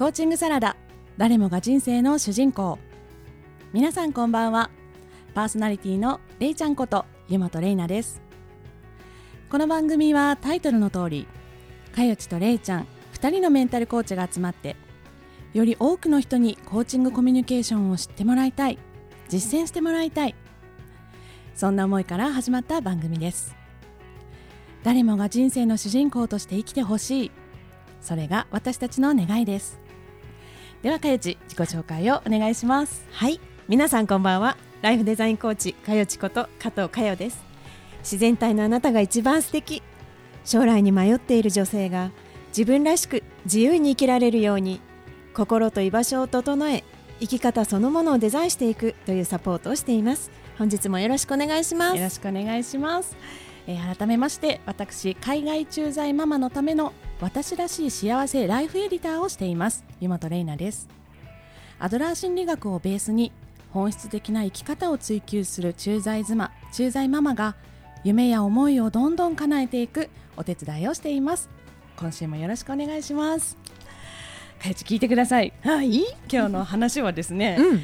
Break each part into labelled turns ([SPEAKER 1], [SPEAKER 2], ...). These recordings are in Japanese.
[SPEAKER 1] コーチングサラダ。誰もが人生の主人公。皆さんこんばんは。パーソナリティのれいちゃんこと湯本れいなです。この番組はタイトルの通りかよちとれいちゃん2人のメンタルコーチが集まってより多くの人にコーチングコミュニケーションを知ってもらいたい実践してもらいたいそんな思いから始まった番組です。誰もが人生の主人公として生きてほしい。それが私たちの願いです。ではかよち自己紹介をお願いします。
[SPEAKER 2] はい。皆さんこんばんは。ライフデザインコーチかよちこと加藤かよです。自然体のあなたが一番素敵。将来に迷っている女性が自分らしく自由に生きられるように心と居場所を整え生き方そのものをデザインしていくというサポートをしています。本日もよろしくお願いします。
[SPEAKER 1] よろしくお願いします、えー改めまして私海外駐在ママのための私らしい幸せライフエディターをしています。湯本玲奈です。アドラー心理学をベースに本質的な生き方を追求する駐在妻駐在ママが夢や思いをどんどん叶えていくお手伝いをしています。今週もよろしくお願いします。かよち聞いてください。
[SPEAKER 2] はい。
[SPEAKER 1] 今日の話はですね、
[SPEAKER 2] うん。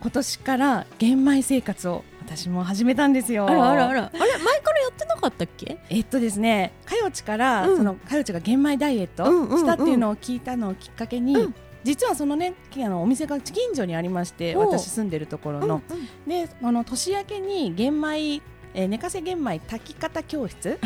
[SPEAKER 1] 今年から玄米生活を私も始めたんですよ。
[SPEAKER 2] あらあらあら。あれ前からやってなかったっけ？
[SPEAKER 1] えっとですね、かよちから、
[SPEAKER 2] うん。
[SPEAKER 1] そのかよちが玄米ダイエット
[SPEAKER 2] うんうんうん。
[SPEAKER 1] したっていうのを聞いたのをきっかけに、
[SPEAKER 2] うん。
[SPEAKER 1] 実はそのねあのお店が近所にありまして私住んでるところの、であの年明けに玄米えー寝かせ玄米炊き方教室、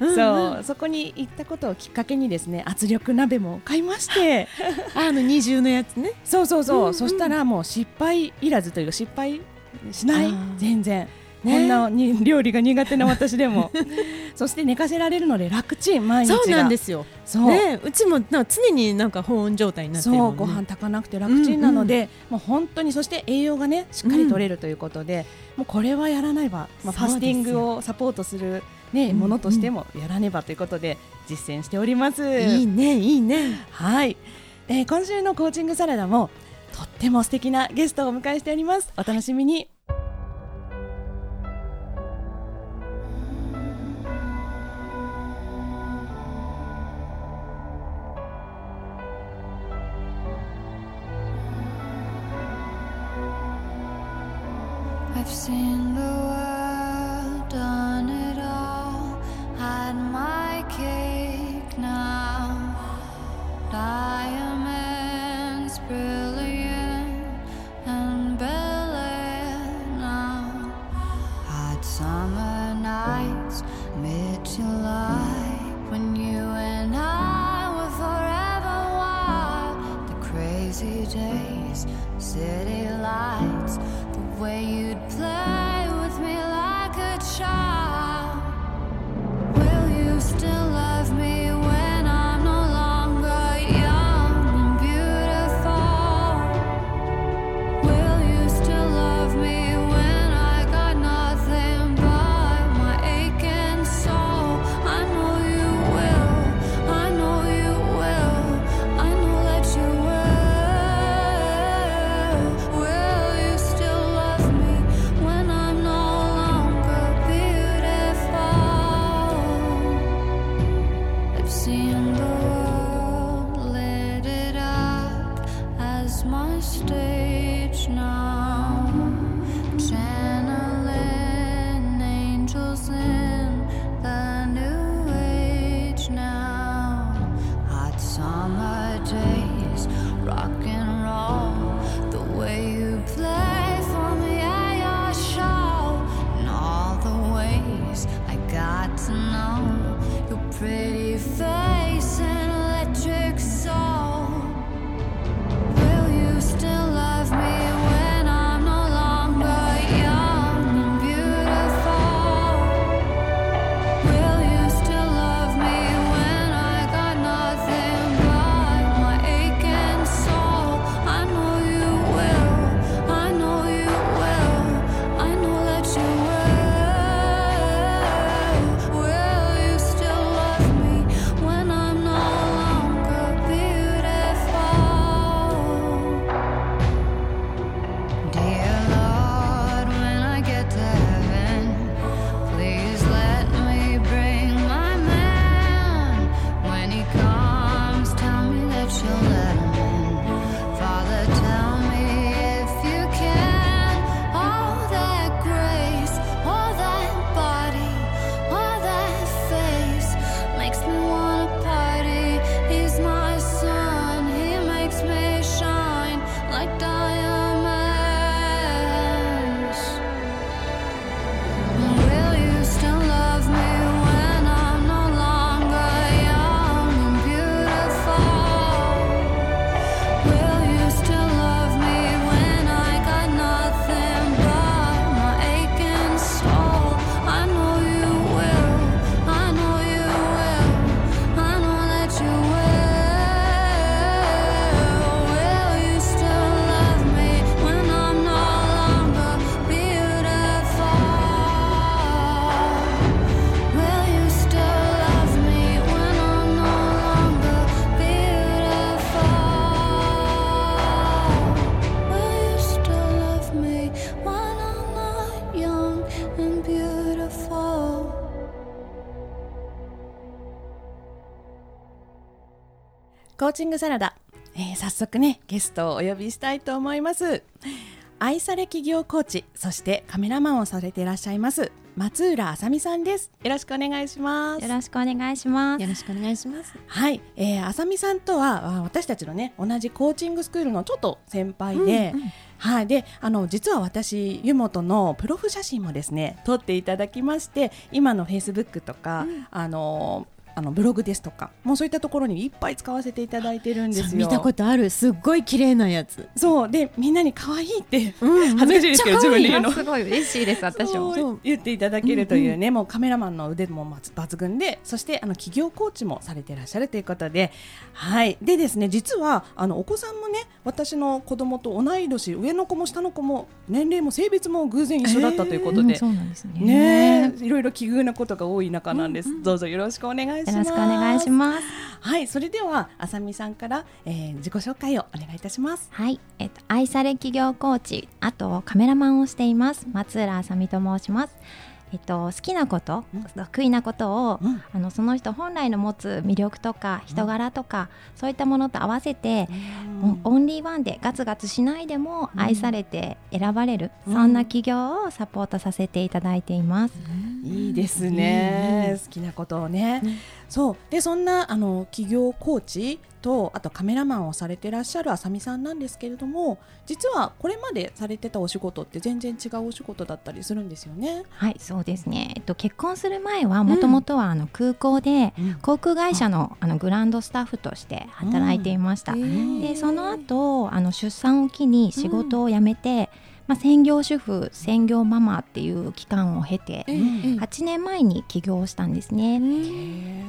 [SPEAKER 2] うん。
[SPEAKER 1] そうそこに行ったことをきっかけにですね圧力鍋も買いまして。
[SPEAKER 2] あの二重のやつね。
[SPEAKER 1] そうそうそう、
[SPEAKER 2] うんうん。
[SPEAKER 1] そしたらもう失敗いらずというか失敗しない？全然、
[SPEAKER 2] ね。
[SPEAKER 1] こんなに料理が苦手な私でも。そして寝かせられるので楽ちん毎日が。
[SPEAKER 2] そうなんですよ。
[SPEAKER 1] そう,、
[SPEAKER 2] ねうちもな常になんか保温状態になってるもんね。
[SPEAKER 1] そうご飯炊かなくて楽ちんなので、もう本当にそして栄養がねしっかり取れるということで、もうこれはやらないば、まあ、ファスティングをサポートする、ね
[SPEAKER 2] うん。
[SPEAKER 1] ものとしてもやらねばということで実践しております。
[SPEAKER 2] いいねいいね。
[SPEAKER 1] はい、えー今週のコーチングサラダもとっても素敵なゲストをお迎えしております。お楽しみに。コーチングサラダ、えー早速ねゲストをお呼びしたいと思います。愛され企業コーチそしてカメラマンをされていらっしゃいます松浦あさみさんです。よろしくお願いします。
[SPEAKER 3] よろしくお願いします。
[SPEAKER 2] よろしくお願いします。
[SPEAKER 1] はい、えー、あさみさんとはあ私たちのね同じコーチングスクールのちょっと先輩で、はい。であの実は私湯本のプロフ写真もですね撮っていただきまして今のフェイスブックとか、あのあのブログですとかもうそういったところにいっぱい使わせていただいてるんですよ。
[SPEAKER 2] 見たことある。すっごい綺麗なやつ。
[SPEAKER 1] そうでみんなに可愛いって、
[SPEAKER 2] うん
[SPEAKER 1] 恥ずかしいですけど自分で言うの。
[SPEAKER 3] すごい嬉しいです私も。
[SPEAKER 1] そう言っていただけるというね、もうカメラマンの腕も抜群でそしてあの企業コーチもされていらっしゃるということではいでですね実はあのお子さんもね私の子供と同い年上の子も下の子も年齢も性別も偶然一緒だったということで、
[SPEAKER 3] そうなんですね。
[SPEAKER 1] ねえいろいろ奇遇なことが多い中なんです、どうぞよろしくお願いします
[SPEAKER 3] よろしくお願いします。
[SPEAKER 1] はいそれではあさみさんから、えー、自己紹介をお願いいたします
[SPEAKER 3] はい、えっと愛され企業コーチ、あとカメラマンをしています松浦あさみと申します。えっと好きなこと、
[SPEAKER 1] うん。
[SPEAKER 3] 得意なことを、
[SPEAKER 1] うん。
[SPEAKER 3] あのその人本来の持つ魅力とか人柄とか、そういったものと合わせて、オンリーワンでガツガツしないでも
[SPEAKER 1] うん。
[SPEAKER 3] 愛されて選ばれる、
[SPEAKER 1] うん。
[SPEAKER 3] そんな企業をサポートさせていただいています。
[SPEAKER 1] いいですね、好きなことをね、
[SPEAKER 2] うん
[SPEAKER 1] そう。でそんなあの企業コーチとあとカメラマンをされてらっしゃるあさみさんなんですけれども実はこれまでされてたお仕事って全然違うお仕事だったりするんですよね。
[SPEAKER 3] はい、そうですね。えっと結婚する前はもともとはあの空港で航空会社のあ。のグランドスタッフとして働いていました。でその後あの出産を機に仕事を辞めて、まあ専業主婦専業ママっていう期間を経て
[SPEAKER 1] うん
[SPEAKER 3] 8年前に起業したんですね。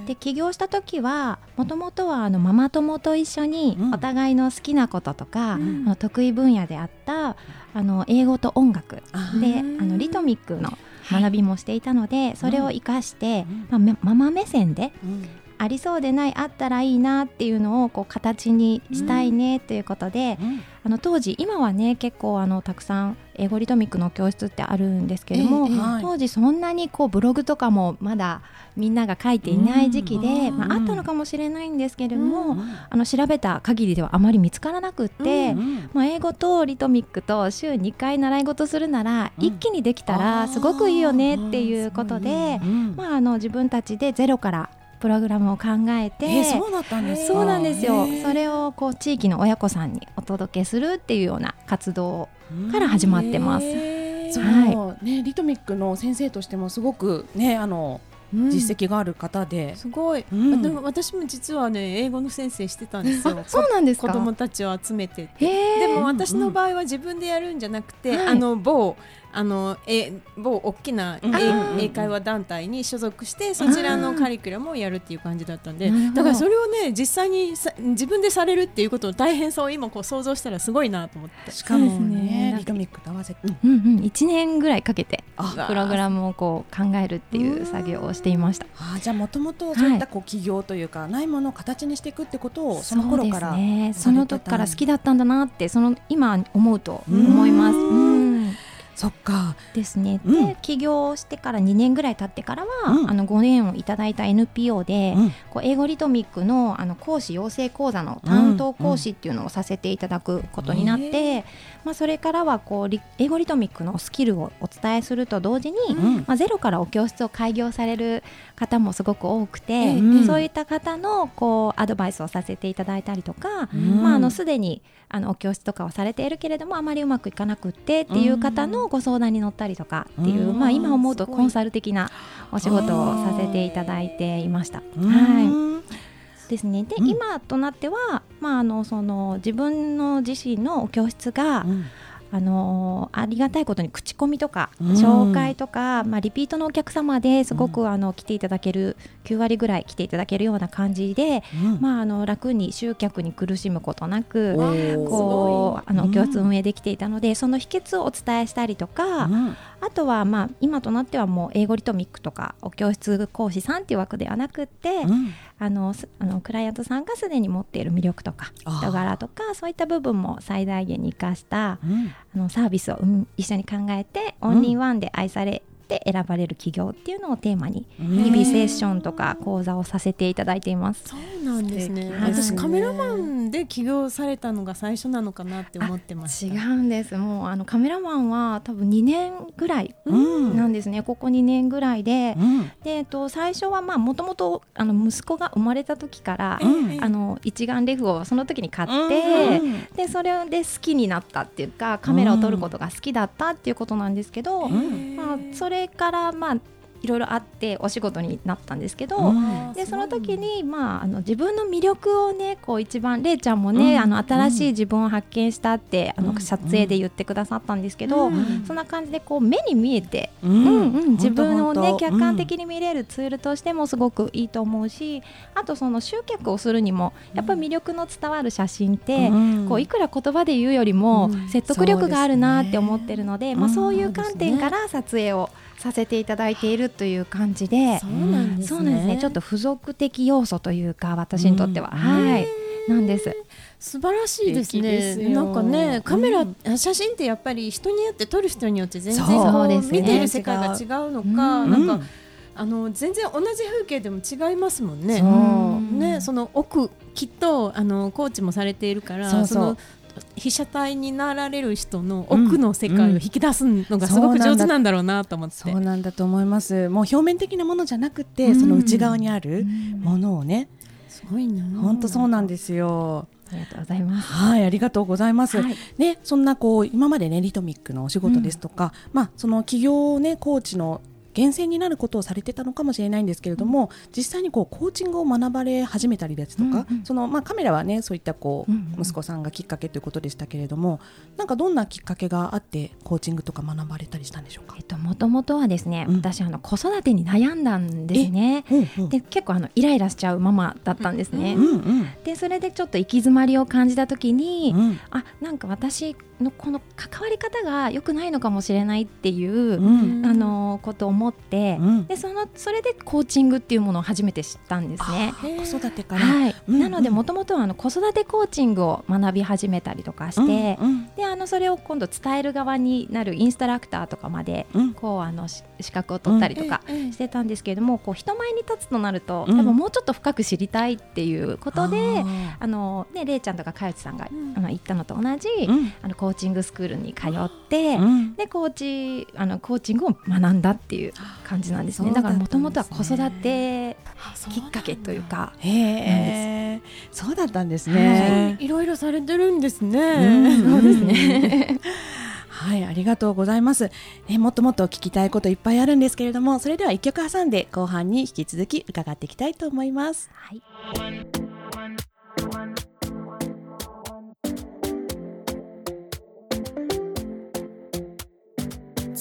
[SPEAKER 3] で起業した時はもともとはあのママ友と一緒に
[SPEAKER 1] うん。
[SPEAKER 3] お互いの好きなこととか、
[SPEAKER 1] うん。
[SPEAKER 3] あの得意分野であったあの英語と音楽
[SPEAKER 1] あ
[SPEAKER 3] であのリトミックの学びもしていたので、それを生かして、
[SPEAKER 1] うん。
[SPEAKER 3] まあめ、ママ目線で
[SPEAKER 1] うん
[SPEAKER 3] ありそうでないあったらいいなっていうのをこう形にしたいねということで、
[SPEAKER 1] うん。
[SPEAKER 3] あの当時今はね結構あのたくさん英語リトミックの教室ってあるんですけれども、
[SPEAKER 2] ええ
[SPEAKER 1] はい。
[SPEAKER 3] 当時そんなにこうブログとかもまだみんなが書いていない時期で、
[SPEAKER 1] うん
[SPEAKER 3] まあ、あったのかもしれないんですけれども、
[SPEAKER 1] うん
[SPEAKER 3] あの調べた限りではあまり見つからなくって、
[SPEAKER 1] うん
[SPEAKER 3] まあ、英語とリトミックと週2回習い事するなら、
[SPEAKER 1] うん。
[SPEAKER 3] 一気にできたらすごくいいよねっていうことで、
[SPEAKER 1] うん。
[SPEAKER 3] まあ、あの自分たちでゼロからプログラムを考えて、
[SPEAKER 1] えーそうだったんですか？
[SPEAKER 3] そうなんですよ、
[SPEAKER 1] へー。
[SPEAKER 3] それをこう地域の親子さんにお届けするっていうような活動から始まってます。
[SPEAKER 1] そう、
[SPEAKER 3] は
[SPEAKER 1] ねリトミックの先生としてもすごくねあの実績がある方で、
[SPEAKER 2] すごい、
[SPEAKER 1] うん。
[SPEAKER 2] 私も実はね英語の先生してたんですよ。
[SPEAKER 3] そうなんです
[SPEAKER 2] 子
[SPEAKER 3] か
[SPEAKER 2] 供たちを集めてでも私の場合は自分でやるんじゃなくて、
[SPEAKER 3] はい。
[SPEAKER 2] あの某あのえ某大きな英英会話団体に所属してそちらのカリキュラムをやるっていう感じだったんでだからそれをね実際にさ自分でされるっていうことの大変さを今こう想像したらすごいなと思って。
[SPEAKER 1] しかも
[SPEAKER 3] ね
[SPEAKER 1] リトミックと合わせて、
[SPEAKER 3] うんうん、1年ぐらいかけて
[SPEAKER 1] あ。
[SPEAKER 3] プログラムをこう考えるっていう作業をしていました。
[SPEAKER 1] あーじゃあもともとそういったこう起業というか、ないものを形にしていくってことをその頃から
[SPEAKER 3] そうですね、その時から好きだったんだなってその今思うと思います。
[SPEAKER 1] うん。
[SPEAKER 3] うん
[SPEAKER 1] そっか。
[SPEAKER 3] ですね、
[SPEAKER 1] うん。
[SPEAKER 3] で起業してから2年ぐらい経ってからは、
[SPEAKER 1] うん。
[SPEAKER 3] あのご縁をいただいた NPO で、
[SPEAKER 1] うん。
[SPEAKER 3] こう英語リトミックのあの講師養成講座の担当講師っていうのをさせていただくことになって、まあ、それからはこうリ英語リトミックのスキルをお伝えすると同時に、
[SPEAKER 1] うん。
[SPEAKER 3] まあ、ゼロからお教室を開業される方もすごく多くて、
[SPEAKER 2] え
[SPEAKER 1] え
[SPEAKER 3] そういった方のこうアドバイスをさせていただいたりとか、
[SPEAKER 1] うん。
[SPEAKER 3] まあ、あのすでにあのお教室とかをされているけれどもあまりうまくいかなくってっていう方のご相談に乗ったりとかっていう、
[SPEAKER 1] うん。
[SPEAKER 3] まあ、今思うとコンサル的なお仕事をさせていただいていました。
[SPEAKER 1] うん
[SPEAKER 3] はい。ですね。で、
[SPEAKER 1] うん。
[SPEAKER 3] 今となっては、まあ、あのその自分の自身のお教室が、
[SPEAKER 1] うん
[SPEAKER 3] あのありがたいことに口コミとか、
[SPEAKER 1] うん。
[SPEAKER 3] 紹介とか、まあ、リピートのお客様ですごく、あの来ていただける9割ぐらい来ていただけるような感じで、
[SPEAKER 1] うん。
[SPEAKER 3] まあ、あの楽に集客に苦しむことなくこうあの
[SPEAKER 1] うん。
[SPEAKER 3] 教室運営できていたので、その秘訣をお伝えしたりとか、
[SPEAKER 1] うん。
[SPEAKER 3] あとは、まあ、今となってはもう英語リトミックとかお教室講師さんっていう枠ではなくって、
[SPEAKER 1] うん
[SPEAKER 3] あのすあのクライアントさんがすでに持っている魅力とか人柄とかそういった部分も最大限に生かした
[SPEAKER 1] うん。
[SPEAKER 3] あのサービスをうん一緒に考えてオンリーワンで愛されって選ばれる企業っていうのをテーマに日々セッションとか講座をさせていただいています。
[SPEAKER 2] そうなんですね。
[SPEAKER 3] はい
[SPEAKER 2] 私カメラマンで起業されたのが最初なのかなって思ってました。
[SPEAKER 3] 違うんです。もうあのカメラマンは多分2年ぐらい
[SPEAKER 1] うん。
[SPEAKER 3] なんですね、ここ2年ぐらいで、
[SPEAKER 1] うん。
[SPEAKER 3] でえっと、最初はまあもともとあの息子が生まれた時から、
[SPEAKER 1] うん。
[SPEAKER 3] あの一眼レフをその時に買って、
[SPEAKER 1] うん
[SPEAKER 3] でそれで好きになったっていうかカメラを撮ることが好きだったっていうことなんですけど、
[SPEAKER 1] ん。
[SPEAKER 3] まあ、それからまあいろいろあってお仕事になったんですけど、
[SPEAKER 1] うん。
[SPEAKER 3] でその時に、まあ、あの自分の魅力をねこう一番れいちゃんもね、
[SPEAKER 1] うん。
[SPEAKER 3] あの新しい自分を発見したって、あの
[SPEAKER 1] うん。
[SPEAKER 3] 撮影で言ってくださったんですけど、
[SPEAKER 2] うん。
[SPEAKER 3] そんな感じでこう目に見えて、
[SPEAKER 1] う
[SPEAKER 3] うんうん、自分をね客観的に見れるツールとしてもすごくいいと思うし、あとその集客をするにもやっぱり魅力の伝わる写真って、
[SPEAKER 1] うん。
[SPEAKER 3] こういくら言葉で言うよりも
[SPEAKER 2] うん。
[SPEAKER 3] 説得力があるなって思ってるので、まあ、
[SPEAKER 1] うん。
[SPEAKER 3] そういう観点から撮影をさせていただいているという感じで。
[SPEAKER 2] そうなんですね。
[SPEAKER 3] ちょっと付属的要素というか、私にとっては、
[SPEAKER 1] うん
[SPEAKER 3] はい、なんです。
[SPEAKER 2] 素晴らしいですね。
[SPEAKER 1] よ
[SPEAKER 2] なんかね、カメラ、
[SPEAKER 1] うん
[SPEAKER 2] あ写真ってやっぱり人によって撮る人によって全然
[SPEAKER 3] ね
[SPEAKER 2] 見てる世界が違うのか、
[SPEAKER 3] うん
[SPEAKER 2] なんか、あの全然同じ風景でも違いますもんね。ね、その奥きっとあのコーチもされているから、
[SPEAKER 1] そうそう
[SPEAKER 2] の被写体になられる人の奥の世界を引き出すのがすごく上手なんだろうなと思って。
[SPEAKER 1] そうなんだと思います。もう表面的なものじゃなくて、
[SPEAKER 2] うん。
[SPEAKER 1] その内側にあるものをね。
[SPEAKER 2] すごいな。
[SPEAKER 1] 本当そうなんですよ。
[SPEAKER 3] ありがとうございます。
[SPEAKER 1] はいありがとうございます、
[SPEAKER 3] はい。
[SPEAKER 1] ね、そんなこう今までねリトミックのお仕事ですとか、まあその企業ねコーチの源泉になることをされてたのかもしれないんですけれども、実際にこうコーチングを学ばれ始めたりですとか、そのまあカメラはねそういったこう、息子さんがきっかけということでしたけれども、なんかどんなきっかけがあってコーチングとか学ばれたりしたんでしょうか？
[SPEAKER 3] え。っと、もともとはですね、
[SPEAKER 1] うん。
[SPEAKER 3] 私あの子育てに悩んだんですね。で結構あのイライラしちゃうママだったんですね。でそれでちょっと行き詰まりを感じた時に、
[SPEAKER 1] うん。
[SPEAKER 3] あなんか私のこの関わり方が良くないのかもしれないっていう、
[SPEAKER 1] うん。
[SPEAKER 3] あのことを思って、
[SPEAKER 1] うん。
[SPEAKER 3] でそのそれでコーチングっていうものを初めて知ったんですね。
[SPEAKER 1] 子育てから、
[SPEAKER 3] はい、
[SPEAKER 1] うん
[SPEAKER 3] なのでもともとはあの子育てコーチングを学び始めたりとかして、
[SPEAKER 1] うんうん。
[SPEAKER 3] であのそれを今度伝える側になるインストラクターとかまで
[SPEAKER 1] うん。
[SPEAKER 3] こうあのし資格を取ったりとかしてたんですけれども、こう人前に立つとなると、
[SPEAKER 1] うん。
[SPEAKER 3] 多分もうちょっと深く知りたいっていうことで。
[SPEAKER 1] あ
[SPEAKER 3] あのね、れいちゃんとかかよちさんが、
[SPEAKER 2] ん。
[SPEAKER 3] あの行ったのと同じ、
[SPEAKER 1] ーうん。
[SPEAKER 3] あのコーチングスクールに通って、
[SPEAKER 1] うん
[SPEAKER 3] でコーチあのコーチングを学んだっていう感じなんですね
[SPEAKER 1] ね
[SPEAKER 3] だからもともとは子育てきっかけというか
[SPEAKER 1] へえ、そうだったんですね。
[SPEAKER 2] いろいろされてるんです
[SPEAKER 1] う
[SPEAKER 2] ね。
[SPEAKER 1] んそうですね。はい、ありがとうございます。ね、もっともっと聞きたいこといっぱいあるんですけれども、それでは一曲挟んで後半に引き続き伺っていきたいと思います。
[SPEAKER 3] はい、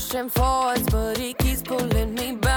[SPEAKER 4] pushing forwards, but he keeps pulling me backwards.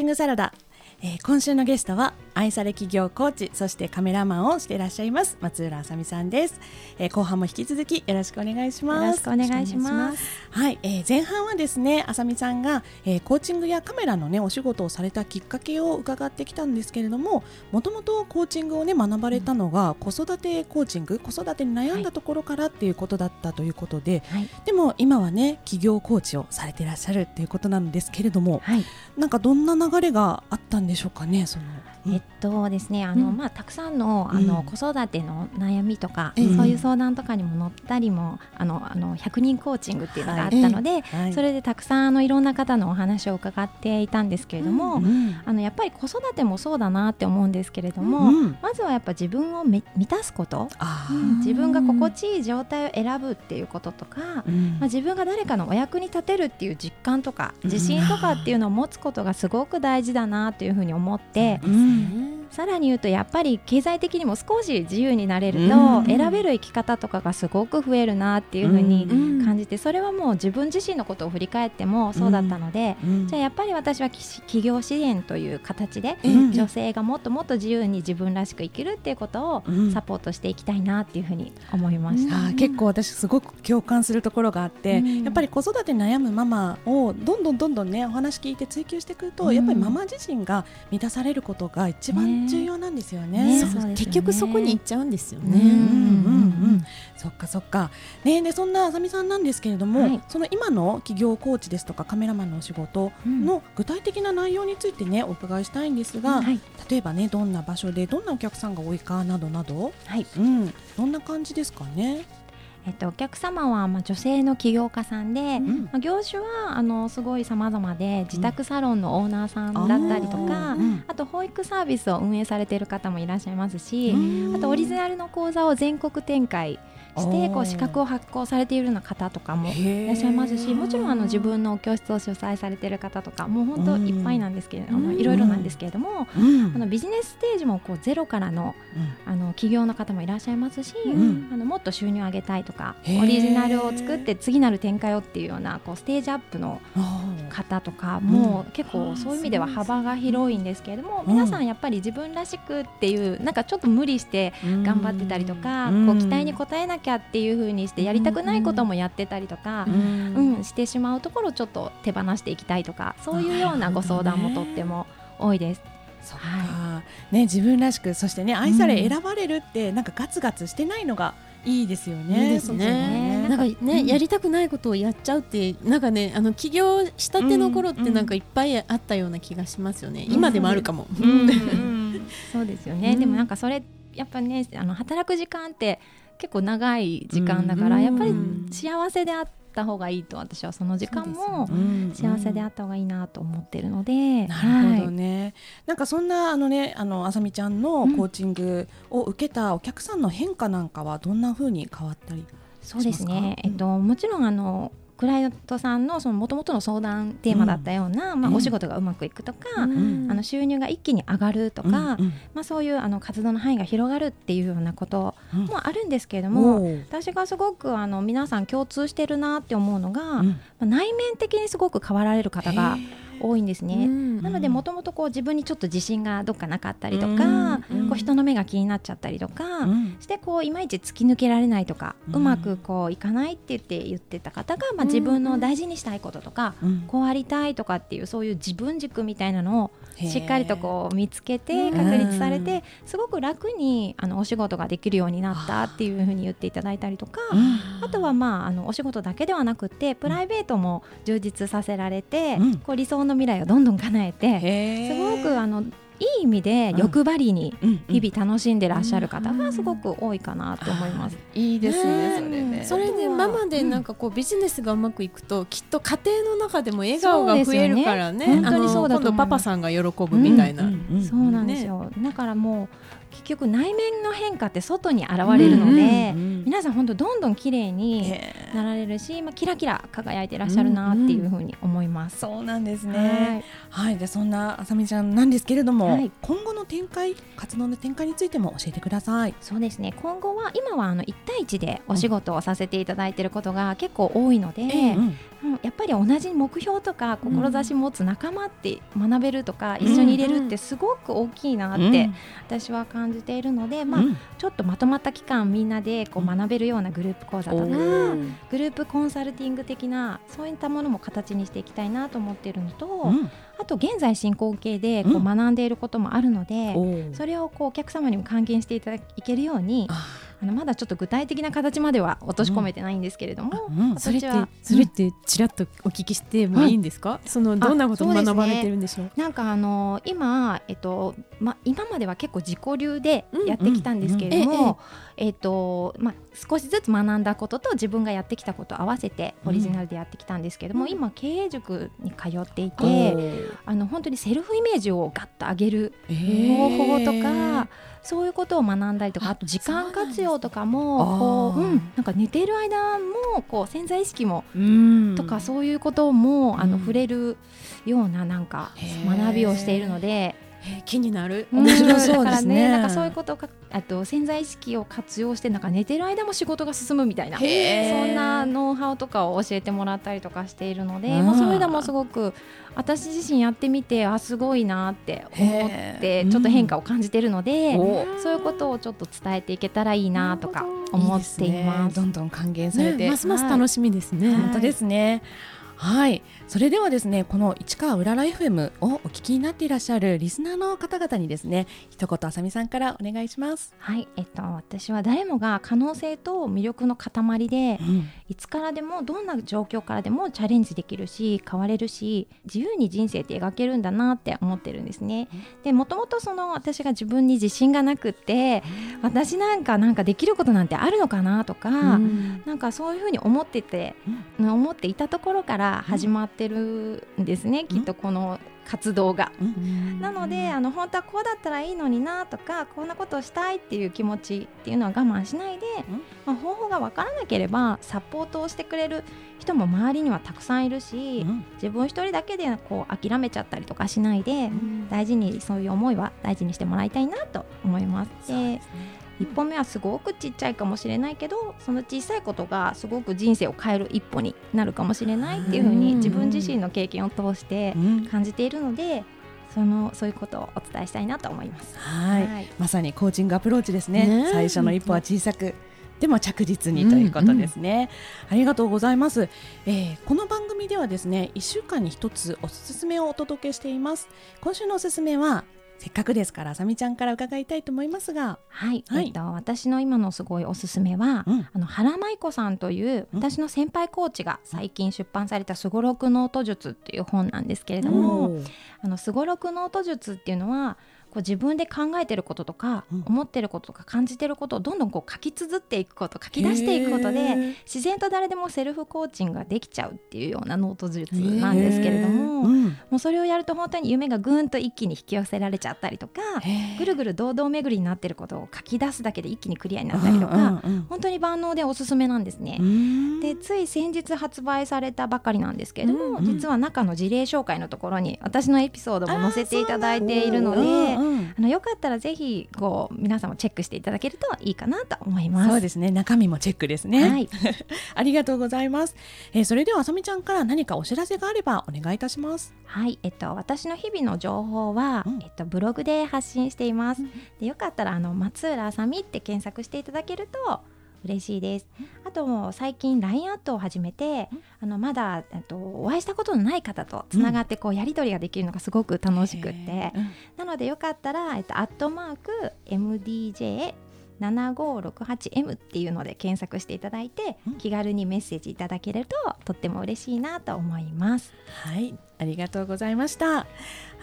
[SPEAKER 1] コーチングサラダ、えー今週のゲストは愛され企業コーチそしてカメラマンをしていらっしゃいます松浦あさみさんです、えー後半も引き続きよろしくお願いします
[SPEAKER 3] よろしくお願いします。
[SPEAKER 1] はい、えー前半はですね、あさみさんが、えーコーチングやカメラのねお仕事をされたきっかけを伺ってきたんですけれども、もともとコーチングをね学ばれたのが、子育てコーチング、子育てに悩んだところからっていうことだったということで、
[SPEAKER 3] はい。
[SPEAKER 1] でも今はね企業コーチをされていらっしゃるっていうことなんですけれども、
[SPEAKER 3] はい。
[SPEAKER 1] なんかどんな流れがあったんでしょうかね、その。うん
[SPEAKER 3] えっとですね、あの、
[SPEAKER 1] うん。
[SPEAKER 3] まあたくさんのあの、
[SPEAKER 1] うん。
[SPEAKER 3] 子育ての悩みとか、
[SPEAKER 1] ええ
[SPEAKER 3] そういう相談とかにも載ったりもあのあの100人コーチングっていうのがあったので、
[SPEAKER 1] はい
[SPEAKER 3] それでたくさんあのいろんな方のお話を伺っていたんですけれども、
[SPEAKER 1] うん
[SPEAKER 3] あのやっぱり子育てもそうだなって思うんですけれども、
[SPEAKER 1] うん
[SPEAKER 3] まずはやっぱ自分をめ満たすこと、自分が心地いい状態を選ぶっていうこととか、
[SPEAKER 1] うん。
[SPEAKER 3] まあ、自分が誰かのお役に立てるっていう実感とか
[SPEAKER 1] うん。
[SPEAKER 3] 自信とかっていうのを持つことがすごく大事だなというふうに思って、
[SPEAKER 1] うん
[SPEAKER 3] さらに言うとやっぱり経済的にも少し自由になれると、
[SPEAKER 1] うん。
[SPEAKER 3] 選べる生き方とかがすごく増えるなっていうふうに
[SPEAKER 1] うん。
[SPEAKER 3] 感じてそれはもう自分自身のことを振り返ってもそうだったので、
[SPEAKER 1] うん。
[SPEAKER 3] じゃあやっぱり私はき企業支援という形で
[SPEAKER 1] うん。
[SPEAKER 3] 女性がもっともっと自由に自分らしく生きるっていうことを
[SPEAKER 1] うん。
[SPEAKER 3] サポートしていきたいなっていうふうに思いました。
[SPEAKER 1] あー結構私すごく共感するところがあって、
[SPEAKER 3] うん。
[SPEAKER 1] やっぱり子育てに悩むママをどんどんどんどんねお話聞いて追求してくると、
[SPEAKER 3] うん。
[SPEAKER 1] やっぱりママ自身が満たされることが一番重要なんですよね。
[SPEAKER 3] ね。
[SPEAKER 2] 結局そこに行っちゃうんですよね。
[SPEAKER 1] うん。うんうんうん。そっかそっか。ねでそんなあさみさんなんですけれども、
[SPEAKER 3] はい。
[SPEAKER 1] その今の企業コーチですとかカメラマンのお仕事の具体的な内容についてねお伺いしたいんですが、
[SPEAKER 3] はい。
[SPEAKER 1] 例えばねどんな場所でどんなお客さんが多いかなどなど、
[SPEAKER 3] はい。
[SPEAKER 1] うん。どんな感じですかね？
[SPEAKER 3] えっと、お客様はまあ女性の起業家さんで、
[SPEAKER 1] ん。
[SPEAKER 3] まあ、業種はあのすごい様々で自宅サロンのオーナーさんだったりとか、
[SPEAKER 1] あー
[SPEAKER 3] あと保育サービスを運営されている方もいらっしゃいますし、
[SPEAKER 1] うん。
[SPEAKER 3] あとオリジナルの講座を全国展開してこう資格を発行されているような方とかもいらっしゃいますしもちろんあの自分の教室を主催されている方とかもう本当いっぱいなんですけれども、
[SPEAKER 1] うん。
[SPEAKER 3] いろいろなんですけれども、
[SPEAKER 1] うん。
[SPEAKER 3] あのビジネスステージもこうゼロからのあの起業の方もいらっしゃいますし、
[SPEAKER 1] ん。
[SPEAKER 3] あのもっと収入を上げたいとかオリジナルを作って次なる展開をっていうようなこうステージアップの
[SPEAKER 1] あ
[SPEAKER 3] 方とかも結構そういう意味では幅が広いんですけれども、
[SPEAKER 1] うん。
[SPEAKER 3] 皆さんやっぱり自分らしくっていうなんかちょっと無理して
[SPEAKER 1] ー
[SPEAKER 3] 頑張ってたりとか、
[SPEAKER 1] うん。
[SPEAKER 3] こう期待に応えなきゃっていう風にしてやりたくないこともやってたりとか、
[SPEAKER 1] う
[SPEAKER 3] うんんしてしまうところをちょっと手放していきたいとかそういうようなご相談もとっても多いです。
[SPEAKER 1] そっか、ね自分らしくそしてね愛され選ばれるって、なんかガツガツしてないのがいいですよね。
[SPEAKER 2] いいですね。なんかね、やりたくないことをやっちゃうってなんかねあの起業したての頃ってなんかいっぱいあったような気がしますよね。今でもあるかも。
[SPEAKER 1] うん。うん。
[SPEAKER 3] そうですよね、
[SPEAKER 1] うん。
[SPEAKER 3] でもなんかそれやっぱねあの働く時間って結構長い時間だから、
[SPEAKER 1] うん
[SPEAKER 3] やっぱり
[SPEAKER 1] うん
[SPEAKER 3] 幸せであった方がいいと私はその時間も
[SPEAKER 1] うん
[SPEAKER 3] 幸せであった方がいいなと思ってるので、
[SPEAKER 1] なるほど
[SPEAKER 3] はい。
[SPEAKER 1] ね、なんかそんなあのねあのあさみちゃんのコーチングを受けたお客さんの変化なんかはどんな風に変わったり
[SPEAKER 3] そうですね。えっと、もちろんあのクライアントさんのもともとの相談テーマだったような、まあ、
[SPEAKER 1] うん
[SPEAKER 3] お仕事がうまくいくとか、
[SPEAKER 1] ん。
[SPEAKER 3] あの収入が一気に上がるとか、
[SPEAKER 1] うん
[SPEAKER 3] まあ、そういうあの活動の範囲が広がるっていうようなこと
[SPEAKER 1] うん
[SPEAKER 3] もあるんですけれど
[SPEAKER 1] うん。
[SPEAKER 3] も、
[SPEAKER 1] おー
[SPEAKER 3] 私がすごくあの皆さん共通してるなって思うのが、
[SPEAKER 1] うん。
[SPEAKER 3] まあ内面的にすごく変わられる方が多いんですね。
[SPEAKER 2] うん
[SPEAKER 3] なのでもともとこう自分にちょっと自信がどっかなかったりとか、
[SPEAKER 1] うん
[SPEAKER 3] こう人の目が気になっちゃったりとか、
[SPEAKER 1] うん。
[SPEAKER 3] してこういまいち突き抜けられないとか、
[SPEAKER 1] う
[SPEAKER 3] うん。まくこういかないって言って言ってた方が、まあ、自分の大事にしたいこととか、
[SPEAKER 1] うん。
[SPEAKER 3] こうありたいとかっていうそういう自分軸みたいなのをしっかりとこう見つけて
[SPEAKER 2] うん。
[SPEAKER 3] 確立されてすごく楽にあのお仕事ができるようになったっていうふうに言っていただいたりとか。あとはまああのお仕事だけではなくてプライベートも充実させられて、
[SPEAKER 1] うん。
[SPEAKER 3] こう理想の未来をどんどん叶えてすごくあのいい意味で欲張りに
[SPEAKER 1] うんうん。
[SPEAKER 3] 日々楽しんでらっしゃる方がすごく多いかなと思います。
[SPEAKER 1] いいですねそれね。
[SPEAKER 2] それでママでなんかこうビジネスがうまくいくときっと家庭の中でも笑顔が増えるからね。
[SPEAKER 3] ね本当にそうだと
[SPEAKER 2] パパさんが喜ぶみたいな、
[SPEAKER 1] うん。うん
[SPEAKER 3] そうなんですよ、だからもう結局内面の変化って外に現れるので、
[SPEAKER 1] うんうん
[SPEAKER 3] 皆さん本当どんどん綺麗になられるし、まあ、キラキラ輝いてらっしゃるなっていうふうに思います。
[SPEAKER 1] そうなんですね。はい、でそんなあさみちゃんなんですけれども、
[SPEAKER 3] はい。
[SPEAKER 1] 今後の展開、活動の展開についても教えてください。
[SPEAKER 3] そうですね。今後は今はあの1対1でお仕事をさせていただいていることが結構多いので、
[SPEAKER 1] うん
[SPEAKER 3] うんやっぱり同じ目標とか志持つ仲間って学べるとか、一緒にいれるってすごく大きいなって私は感じているので、まあ
[SPEAKER 1] うん。
[SPEAKER 3] ちょっとまとまった期間みんなでこう学べるようなグループ講座とか、グループコンサルティング的なそういったものも形にしていきたいなと思っているのと、
[SPEAKER 1] うん
[SPEAKER 3] あと現在進行形でこ
[SPEAKER 1] う
[SPEAKER 3] うん学んでいることもあるので、
[SPEAKER 1] おー
[SPEAKER 3] それをこうお客様にも還元していただいけるように
[SPEAKER 1] あ。
[SPEAKER 3] あのまだちょっと具体的な形までは落とし込めてないんですけれども、
[SPEAKER 1] うん。
[SPEAKER 2] それってそれってちらっとお聞きしてもいいんですか、そのどんなことを学ばれてるんでしょう？
[SPEAKER 3] なんかあの今、えっとま、今までは結構自己流でやってきたんですけれど
[SPEAKER 2] うんうん。
[SPEAKER 3] も、えっとま、少しずつ学んだことと自分がやってきたことを合わせてオリジナルでやってきたんですけれども、
[SPEAKER 2] うん。
[SPEAKER 3] 今経営塾に通ってい
[SPEAKER 1] お
[SPEAKER 3] て
[SPEAKER 1] ー
[SPEAKER 3] あの本当にセルフイメージをガッと上げる
[SPEAKER 1] えー。
[SPEAKER 3] 方法とか、そういうことを学んだりとかあと時間活用とかもこう、うん、なんか寝てる間もこう潜在意識も
[SPEAKER 1] うん。
[SPEAKER 3] とかそういうことも、あの
[SPEAKER 1] うん。
[SPEAKER 3] 触れるようななんか学びをしているので。
[SPEAKER 2] えー気になる、
[SPEAKER 1] 面白そうですね。
[SPEAKER 3] だからなんかそういうことをかあと潜在意識を活用してなんか寝てる間も仕事が進むみたいな。そんなノウハウとかを教えてもらったりとかしているので、
[SPEAKER 1] うん。
[SPEAKER 3] まあ、そういうのもすごく私自身やってみてあすごいなって思っ
[SPEAKER 1] へ
[SPEAKER 3] て
[SPEAKER 1] ー。
[SPEAKER 3] ちょっと変化を感じているので、
[SPEAKER 1] お。
[SPEAKER 3] そういうことをちょっと伝えていけたらいいなとか思っています。
[SPEAKER 1] ど。んどん還元されて、
[SPEAKER 2] ね、ますます楽しみですね、
[SPEAKER 3] はい
[SPEAKER 1] 本当ですね。はい、それではですね、この市川うらら FM をお聞きになっていらっしゃるリスナーの方々にですね、一言あさみさんからお願いします。
[SPEAKER 3] はい、えっと、私は誰もが可能性と魅力の塊で
[SPEAKER 1] うん。
[SPEAKER 3] いつからでもどんな状況からでもチャレンジできるし変われるし自由に人生って描けるんだなって思ってるんですね。でもともとその私が自分に自信がなくって私なんかなんかできることなんてあるのかなとか、
[SPEAKER 2] うん。
[SPEAKER 3] なんかそういうふうに思ってて、思っていたところから始まってるんですね、きっとこの活動が。なのであの本当はこうだったらいいのになとかこんなことをしたいっていう気持ちっていうのは我慢しないで、まあ、方法が分からなければサポートをしてくれる人も周りにはたくさんいるし、
[SPEAKER 1] うん。
[SPEAKER 3] 自分一人だけでこう諦めちゃったりとかしないで、大事にそういう思いは大事にしてもらいたいなと思います。で一歩目はすごくちっちゃいかもしれないけどその小さいことがすごく人生を変える一歩になるかもしれないっていうふうに
[SPEAKER 2] うん。
[SPEAKER 3] 自分自身の経験を通して
[SPEAKER 1] うん。
[SPEAKER 3] 感じているのでそのそういうことをお伝えしたいなと思います。
[SPEAKER 1] はい、
[SPEAKER 3] はい。
[SPEAKER 1] まさにコーチングアプローチですね。
[SPEAKER 2] ね。
[SPEAKER 1] 最初の一歩は小さく。でも着実にということですね、ありがとうございます、えーこの番組ではですね1週間に一つおすすめをお届けしています。今週のおすすめはせっかくですからあさみちゃんから伺いたいと思いますが。
[SPEAKER 3] はい、
[SPEAKER 1] はい。
[SPEAKER 3] えっと私の今のすごいおすすめは、
[SPEAKER 1] うん。
[SPEAKER 3] あの原舞子さんという
[SPEAKER 1] うん
[SPEAKER 3] 私の先輩コーチが最近出版されたすごろくノート術っていう本なんですけれども、あのすごろくノート術っていうのはこう自分で考えてることとか、
[SPEAKER 1] うん。
[SPEAKER 3] 思ってることとか感じてることをどんどんこう書き綴っていくこと書き出していくことで自然と誰でもセルフコーチングができちゃうっていうようなノート術なんですけれども、
[SPEAKER 1] うん。
[SPEAKER 3] もうそれをやると本当に夢がぐんと一気に引き寄せられちゃったりとかぐるぐる堂々巡りになってることを書き出すだけで一気にクリアになったりとか、本当に万能でおすすめなんですね。
[SPEAKER 1] うん。
[SPEAKER 3] でつい先日発売されたばかりなんですけれども、
[SPEAKER 1] うんうん
[SPEAKER 3] 実は中の事例紹介のところに私のエピソードも載せていただいているので、あのよかったらぜひこう皆さんもチェックしていただけるといいかなと思います。
[SPEAKER 1] そうですね。中身もチェックですね、
[SPEAKER 3] はい、
[SPEAKER 1] ありがとうございます、えーそれではあさみちゃんから何かお知らせがあればお願いいたします。
[SPEAKER 3] はい、えっと私の日々の情報は、
[SPEAKER 1] うん。
[SPEAKER 3] えっとブログで発信しています。
[SPEAKER 1] うん。
[SPEAKER 3] でよかったらあの松浦あさみって検索していただけると嬉しいです。あともう最近 LINE アットを始めて、あのまだえっとお会いしたことのない方とつながってこうやり取りができるのがすごく楽しくって、なのでよかったら、えっと、アットマーク MDJ 7568M っていうので検索していただいて、
[SPEAKER 1] うん
[SPEAKER 3] 気軽にメッセージいただけるととっても嬉しいなと思います。
[SPEAKER 1] はい、ありがとうございました。は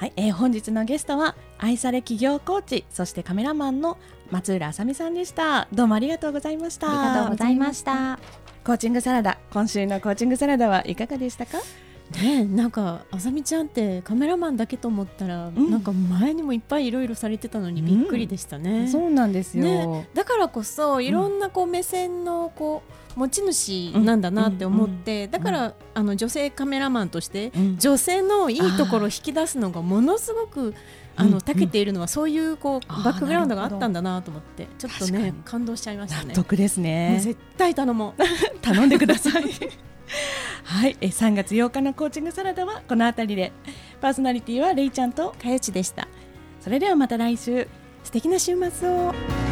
[SPEAKER 1] い、えー本日のゲストは愛され企業コーチ、そしてカメラマンの松浦あさみさんでした。どうもありがとうございました。
[SPEAKER 3] ありがとうございました。
[SPEAKER 1] コーチングサラダ、今週のコーチングサラダはいかがでしたか？
[SPEAKER 2] ねえなんかあさみちゃんってカメラマンだけと思ったら、
[SPEAKER 1] ん
[SPEAKER 2] なんか前にもいっぱいいろいろされてたのにびっくりでしたね。
[SPEAKER 1] そうなんですよ。
[SPEAKER 2] ねだからこそいろんなこう目線のこう持ち主なんだなって思って、だから、あの女性カメラマンとして
[SPEAKER 1] うん
[SPEAKER 2] 女性のいいところを引き出すのがものすごくあ
[SPEAKER 1] うん
[SPEAKER 2] の長けているのはそういうこうバックグラウンドがあったんだなと思ってちょっとね感動しちゃいましたね。
[SPEAKER 1] 納得ですね。
[SPEAKER 2] 絶対頼もう。
[SPEAKER 1] 頼んでください。はい、え3月8日のコーチングサラダはこの辺りで、パーソナリティはれいちゃんと、
[SPEAKER 2] かよちでした。
[SPEAKER 1] それではまた来週。
[SPEAKER 2] 素敵な週末を。